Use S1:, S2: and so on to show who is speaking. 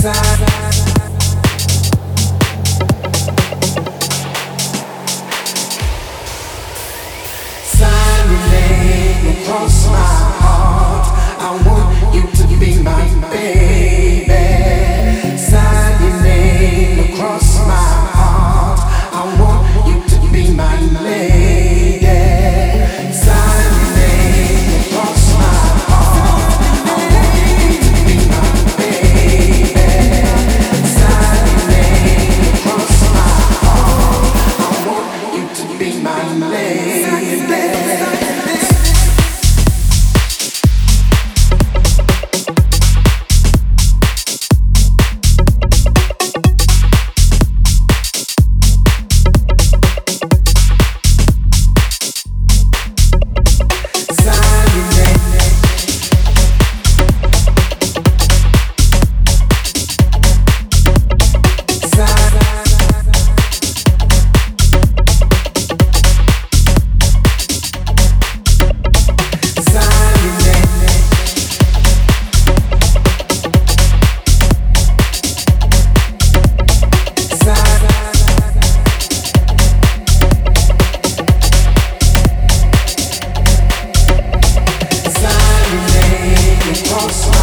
S1: inside awesome.